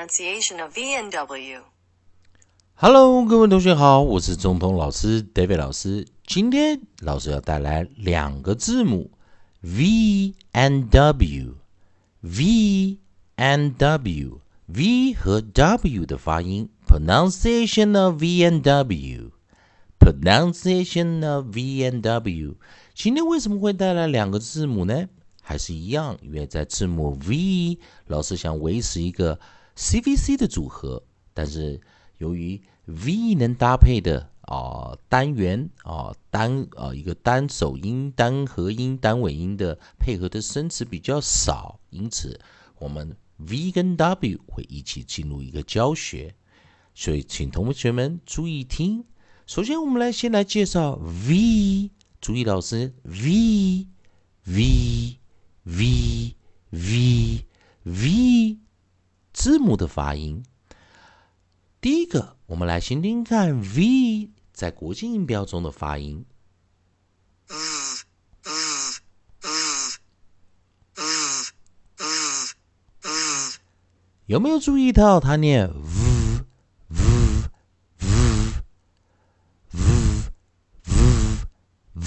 pronunciation of V and W. Hello，各位同学好，我是中通老师 David 老师。今天老师要带来两个字母 V and W。V and W。V 和 W 的发音，pronunciation of V and W。pronunciation of V and W。今天为什么会带来两个字母呢？还是一样，因为在字母 V，老师想维持一个 CVC 的组合，但是由于 V 能搭配的啊单元啊单啊一个单首音、单合音、单尾音的配合的生词比较少，因此我们 V 跟 W 会一起进入一个教学，所以请同学们注意听。首先，我们来先来介绍 V，注意老师 V V。v v v 字母的发音。第一个，我们来先听看 v 在国际音标中的发音。有没有注意到它念 v v v v v v？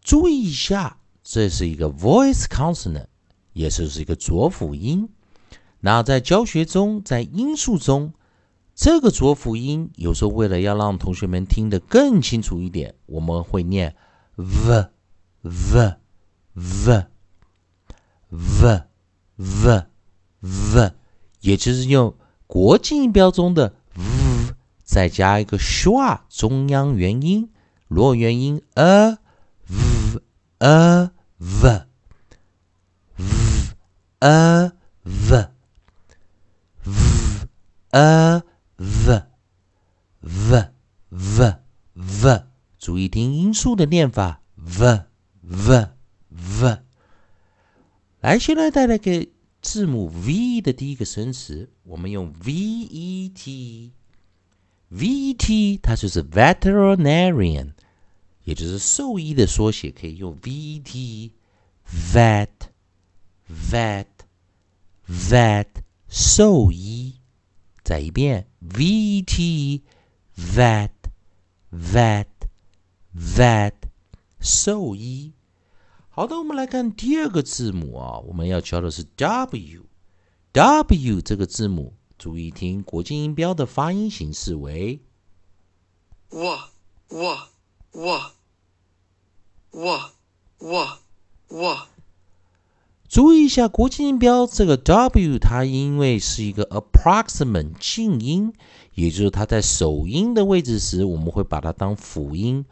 注意一下。这是一个 voice consonant，也就是一个浊辅音。那在教学中，在音素中，这个浊辅音有时候为了要让同学们听得更清楚一点，我们会念 v v v v v v，也就是用国际音标中的 v，再加一个 schwa 中央元音，落元音 a v a。v v a v v a v v v v，注意听音素的念法，v v v。来，先来带来个字母 v 的第一个生词，我们用 v e t。v e t 它就是 veterinarian。也就是兽医的缩写，可以用 vet，vet，vet，vet，兽医。再一遍，v e t vet vet，vet，vet，vet，兽医。好的，我们来看第二个字母啊，我们要教的是 w，w 这个字母，注意听国际音标的发音形式为我我我。我我我，注意一下国际音标这个 W，它因为是一个 approximate 静音，也就是它在首音的位置时，我们会把它当辅音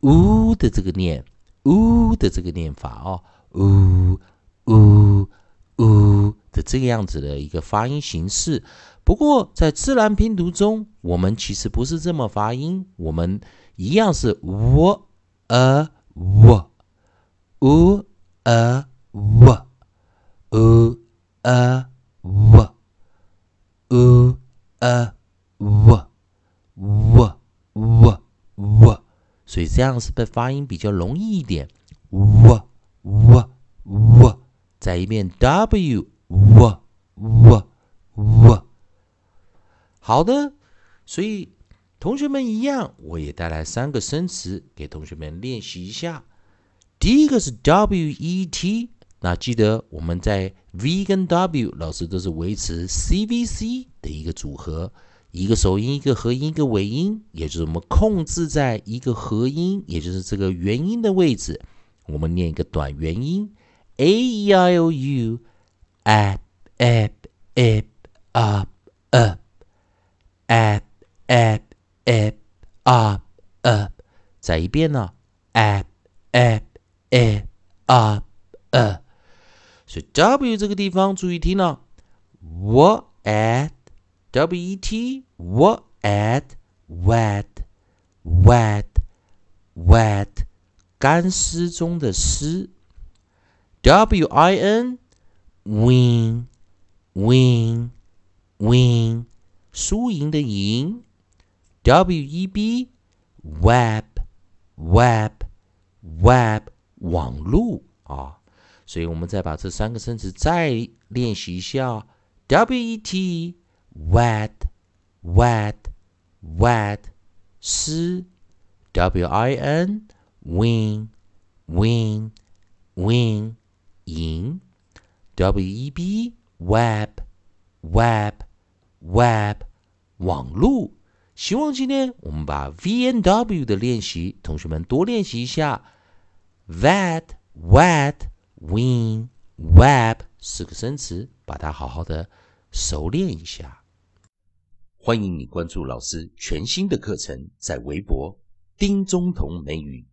呜的这个念呜的这个念法哦呜呜呜的这个样子的一个发音形式。不过在自然拼读中，我们其实不是这么发音，我们一样是呜呃呜呃 w u a w u a w w w w，所以这样是被发音比较容易一点。喔喔喔再一遍 w 喔喔喔。好的，所以。同学们一样，我也带来三个生词给同学们练习一下。第一个是 W E T，那记得我们在 V 跟 W 老师都是维持 C V C 的一个组合，一个首音，一个合音，一个尾音，也就是我们控制在一个合音，也就是这个元音的位置，我们念一个短元音 A E I O U A A A A A A A a a a，再一遍呢，a a a a a。所以 W 这个地方注意听呢，what at W E T what at wet wet wet 干湿中的湿，W I N win win win 输赢的赢。W E B web web web 网路啊，所以我们再把这三个生词再练习一下 W E T wet wet wet 湿 W I N win win win 赢 W E B web web web 网路。希望今天我们把 V N W 的练习，同学们多练习一下。That wet win web 四个生词，把它好好的熟练一下。欢迎你关注老师全新的课程，在微博丁中同美语